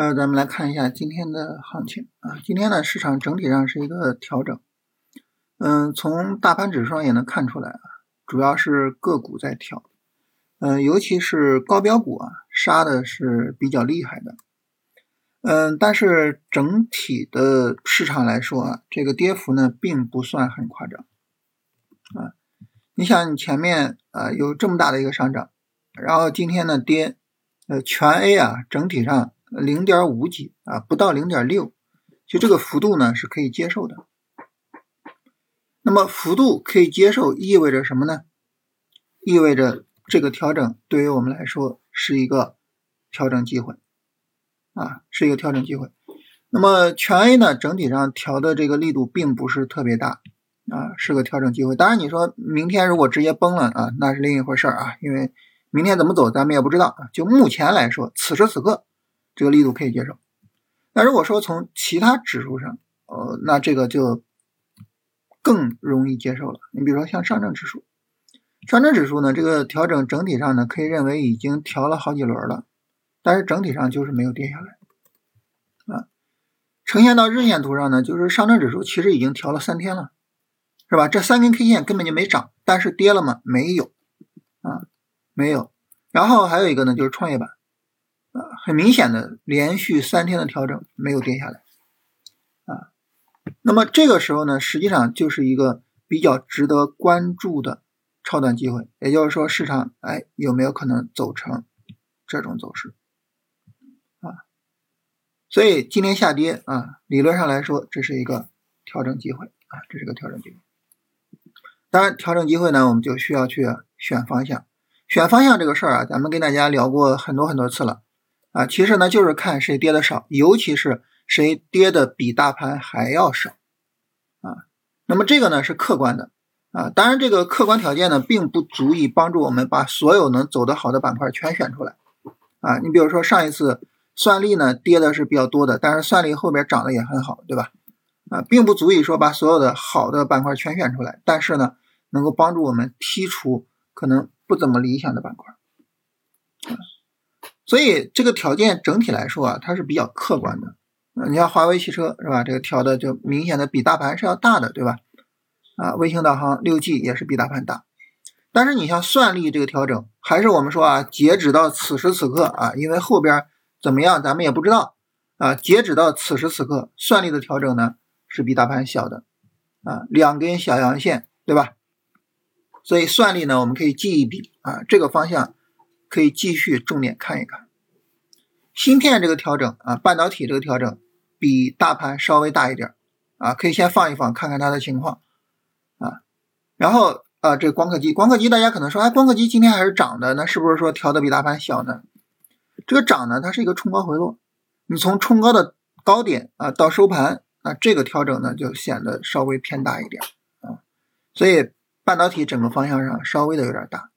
呃，咱们来看一下今天的行情啊。今天呢，市场整体上是一个调整。嗯，从大盘指数上也能看出来啊，主要是个股在调。嗯，尤其是高标股啊，杀的是比较厉害的。嗯，但是整体的市场来说啊，这个跌幅呢，并不算很夸张啊。你想，你前面啊有这么大的一个上涨，然后今天呢跌，呃，全 A 啊，整体上。零点五几啊，不到零点六，就这个幅度呢是可以接受的。那么幅度可以接受，意味着什么呢？意味着这个调整对于我们来说是一个调整机会啊，是一个调整机会。那么全 A 呢，整体上调的这个力度并不是特别大啊，是个调整机会。当然你说明天如果直接崩了啊，那是另一回事啊，因为明天怎么走咱们也不知道啊。就目前来说，此时此刻。这个力度可以接受，那如果说从其他指数上，呃，那这个就更容易接受了。你比如说像上证指数，上证指数呢，这个调整整体上呢，可以认为已经调了好几轮了，但是整体上就是没有跌下来，啊，呈现到日线图上呢，就是上证指数其实已经调了三天了，是吧？这三根 K 线根本就没涨，但是跌了吗？没有，啊，没有。然后还有一个呢，就是创业板。很明显的连续三天的调整没有跌下来，啊，那么这个时候呢，实际上就是一个比较值得关注的超短机会，也就是说市场哎有没有可能走成这种走势啊？所以今天下跌啊，理论上来说这是一个调整机会啊，这是个调整机会。当然，调整机会呢，我们就需要去选方向，选方向这个事儿啊，咱们跟大家聊过很多很多次了。啊，其实呢就是看谁跌的少，尤其是谁跌的比大盘还要少啊。那么这个呢是客观的啊，当然这个客观条件呢并不足以帮助我们把所有能走得好的板块全选出来啊。你比如说上一次算力呢跌的是比较多的，但是算力后边涨得也很好，对吧？啊，并不足以说把所有的好的板块全选出来，但是呢能够帮助我们剔除可能不怎么理想的板块。所以这个条件整体来说啊，它是比较客观的。你像华为汽车是吧？这个调的就明显的比大盘是要大的，对吧？啊，卫星导航六 G 也是比大盘大。但是你像算力这个调整，还是我们说啊，截止到此时此刻啊，因为后边怎么样咱们也不知道啊。截止到此时此刻，算力的调整呢是比大盘小的啊，两根小阳线，对吧？所以算力呢，我们可以记一笔啊，这个方向。可以继续重点看一看，芯片这个调整啊，半导体这个调整比大盘稍微大一点啊，可以先放一放，看看它的情况啊。然后啊，这光刻机，光刻机大家可能说，哎，光刻机今天还是涨的，那是不是说调的比大盘小呢？这个涨呢，它是一个冲高回落，你从冲高的高点啊到收盘啊，这个调整呢就显得稍微偏大一点啊，所以半导体整个方向上稍微的有点大。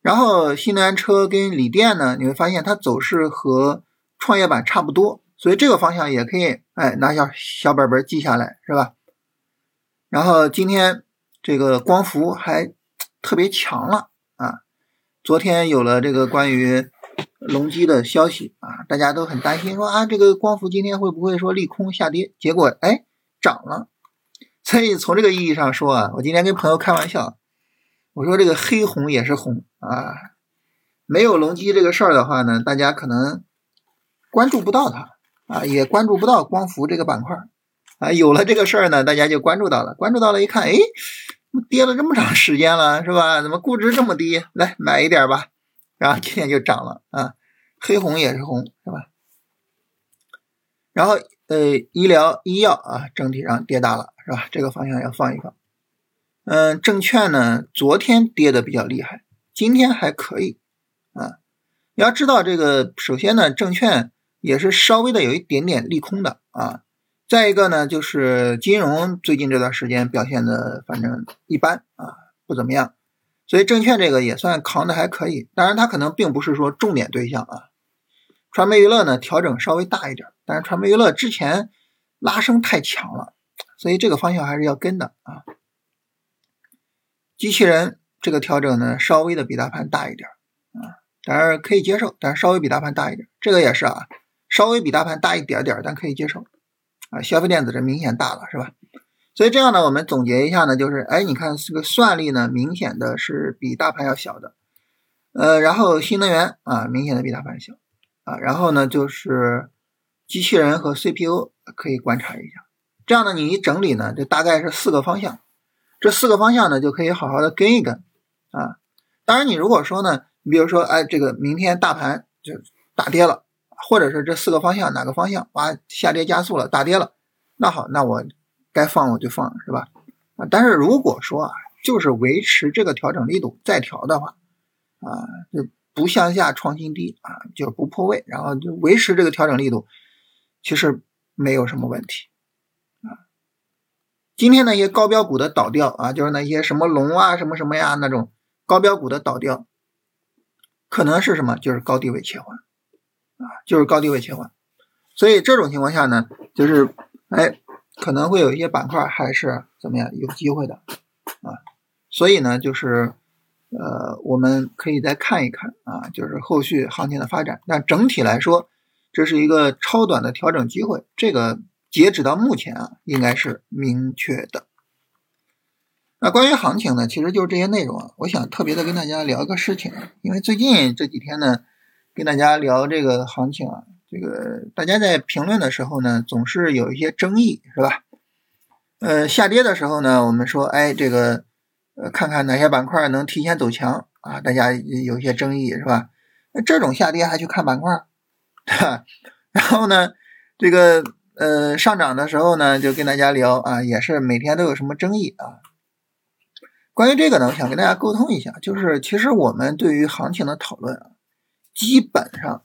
然后新能源车跟锂电呢，你会发现它走势和创业板差不多，所以这个方向也可以哎拿小小本本记下来，是吧？然后今天这个光伏还特别强了啊！昨天有了这个关于隆基的消息啊，大家都很担心说啊，这个光伏今天会不会说利空下跌？结果哎涨了，所以从这个意义上说啊，我今天跟朋友开玩笑。我说这个黑红也是红啊，没有隆基这个事儿的话呢，大家可能关注不到它啊，也关注不到光伏这个板块啊。有了这个事儿呢，大家就关注到了，关注到了，一看，哎，跌了这么长时间了，是吧？怎么估值这么低？来买一点吧，然后今天就涨了啊，黑红也是红，是吧？然后呃，医疗医药啊，整体上跌大了，是吧？这个方向要放一放。嗯，证券呢，昨天跌的比较厉害，今天还可以啊。你要知道这个，首先呢，证券也是稍微的有一点点利空的啊。再一个呢，就是金融最近这段时间表现的反正一般啊，不怎么样，所以证券这个也算扛的还可以。当然，它可能并不是说重点对象啊。传媒娱乐呢，调整稍微大一点，但是传媒娱乐之前拉升太强了，所以这个方向还是要跟的啊。机器人这个调整呢，稍微的比大盘大一点啊，当然可以接受，但是稍微比大盘大一点，这个也是啊，稍微比大盘大一点点，但可以接受啊。消费电子这明显大了，是吧？所以这样呢，我们总结一下呢，就是哎，你看这个算力呢，明显的是比大盘要小的，呃，然后新能源啊，明显的比大盘小啊，然后呢就是机器人和 CPU 可以观察一下。这样呢，你一整理呢，就大概是四个方向，这四个方向呢就可以好好的跟一跟啊。当然，你如果说呢，你比如说哎，这个明天大盘就大跌了。或者是这四个方向哪个方向哇下跌加速了大跌了，那好，那我该放我就放是吧？啊，但是如果说啊就是维持这个调整力度再调的话，啊就不向下创新低啊就不破位，然后就维持这个调整力度，其实没有什么问题。今天那些高标股的倒掉啊，就是那些什么龙啊什么什么呀那种高标股的倒掉，可能是什么？就是高低位切换。啊，就是高低位切换，所以这种情况下呢，就是哎，可能会有一些板块还是怎么样有机会的啊，所以呢，就是呃，我们可以再看一看啊，就是后续行情的发展。但整体来说，这是一个超短的调整机会，这个截止到目前啊，应该是明确的。那关于行情呢，其实就是这些内容啊。我想特别的跟大家聊一个事情，因为最近这几天呢。跟大家聊这个行情啊，这个大家在评论的时候呢，总是有一些争议，是吧？呃，下跌的时候呢，我们说，哎，这个，呃，看看哪些板块能提前走强啊？大家有一些争议，是吧？那这种下跌还去看板块，对吧？然后呢，这个，呃，上涨的时候呢，就跟大家聊啊，也是每天都有什么争议啊？关于这个呢，我想跟大家沟通一下，就是其实我们对于行情的讨论啊。基本上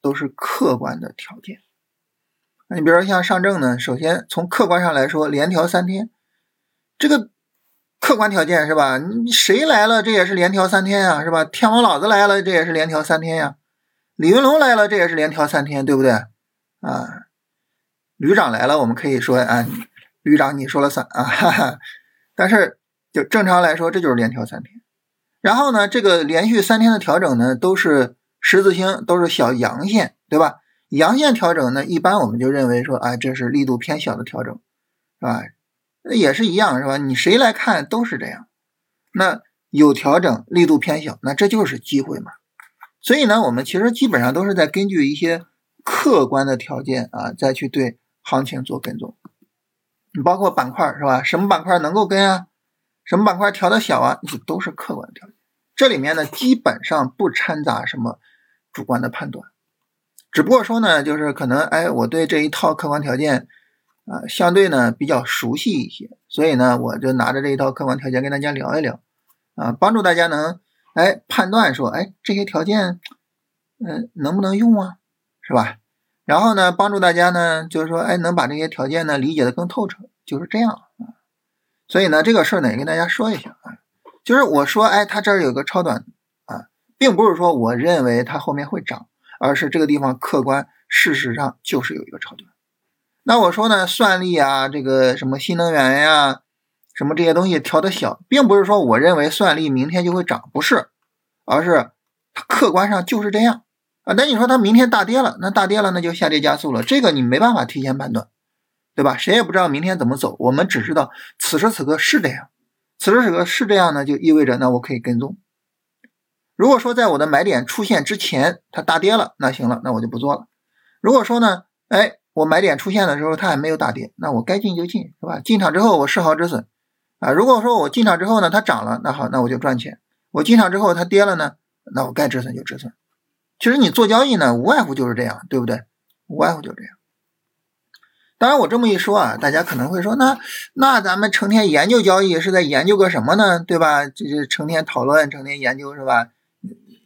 都是客观的条件。你比如说像上证呢，首先从客观上来说，连调三天，这个客观条件是吧？你谁来了，这也是连调三天呀，是吧？天王老子来了，这也是连调三天呀。李云龙来了，这也是连调三天，对不对？啊，旅长来了，我们可以说啊，旅长你说了算啊。哈哈。但是就正常来说，这就是连调三天。然后呢，这个连续三天的调整呢，都是。十字星都是小阳线，对吧？阳线调整呢，一般我们就认为说，哎，这是力度偏小的调整，是吧？那也是一样，是吧？你谁来看都是这样。那有调整，力度偏小，那这就是机会嘛。所以呢，我们其实基本上都是在根据一些客观的条件啊，再去对行情做跟踪。你包括板块，是吧？什么板块能够跟啊？什么板块调的小啊？这都是客观条件。这里面呢，基本上不掺杂什么。主观的判断，只不过说呢，就是可能哎，我对这一套客观条件啊，相对呢比较熟悉一些，所以呢，我就拿着这一套客观条件跟大家聊一聊啊，帮助大家能哎判断说哎这些条件嗯能不能用啊，是吧？然后呢，帮助大家呢就是说哎能把这些条件呢理解的更透彻，就是这样啊。所以呢，这个事儿呢也跟大家说一下啊，就是我说哎，它这儿有个超短啊。并不是说我认为它后面会涨，而是这个地方客观事实上就是有一个超短。那我说呢，算力啊，这个什么新能源呀，什么这些东西调的小，并不是说我认为算力明天就会涨，不是，而是它客观上就是这样啊。那你说它明天大跌了，那大跌了那就下跌加速了，这个你没办法提前判断，对吧？谁也不知道明天怎么走，我们只知道此时此刻是这样，此时此刻是这样呢，就意味着那我可以跟踪。如果说在我的买点出现之前它大跌了，那行了，那我就不做了。如果说呢，哎，我买点出现的时候它还没有大跌，那我该进就进，是吧？进场之后我试好止损啊。如果说我进场之后呢，它涨了，那好，那我就赚钱。我进场之后它跌了呢，那我该止损就止损。其实你做交易呢，无外乎就是这样，对不对？无外乎就这样。当然我这么一说啊，大家可能会说，那那咱们成天研究交易是在研究个什么呢？对吧？就是成天讨论，成天研究，是吧？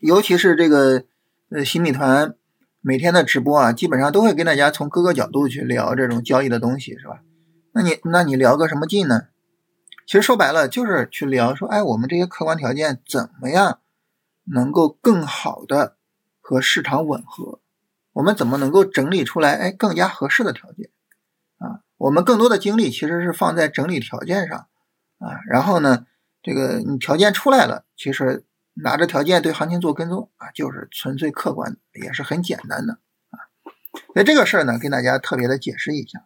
尤其是这个呃新米团每天的直播啊，基本上都会跟大家从各个角度去聊这种交易的东西，是吧？那你那你聊个什么劲呢？其实说白了就是去聊说，哎，我们这些客观条件怎么样能够更好的和市场吻合？我们怎么能够整理出来哎更加合适的条件啊？我们更多的精力其实是放在整理条件上啊，然后呢，这个你条件出来了，其实。拿着条件对行情做跟踪啊，就是纯粹客观，也是很简单的啊。所以这个事儿呢，跟大家特别的解释一下。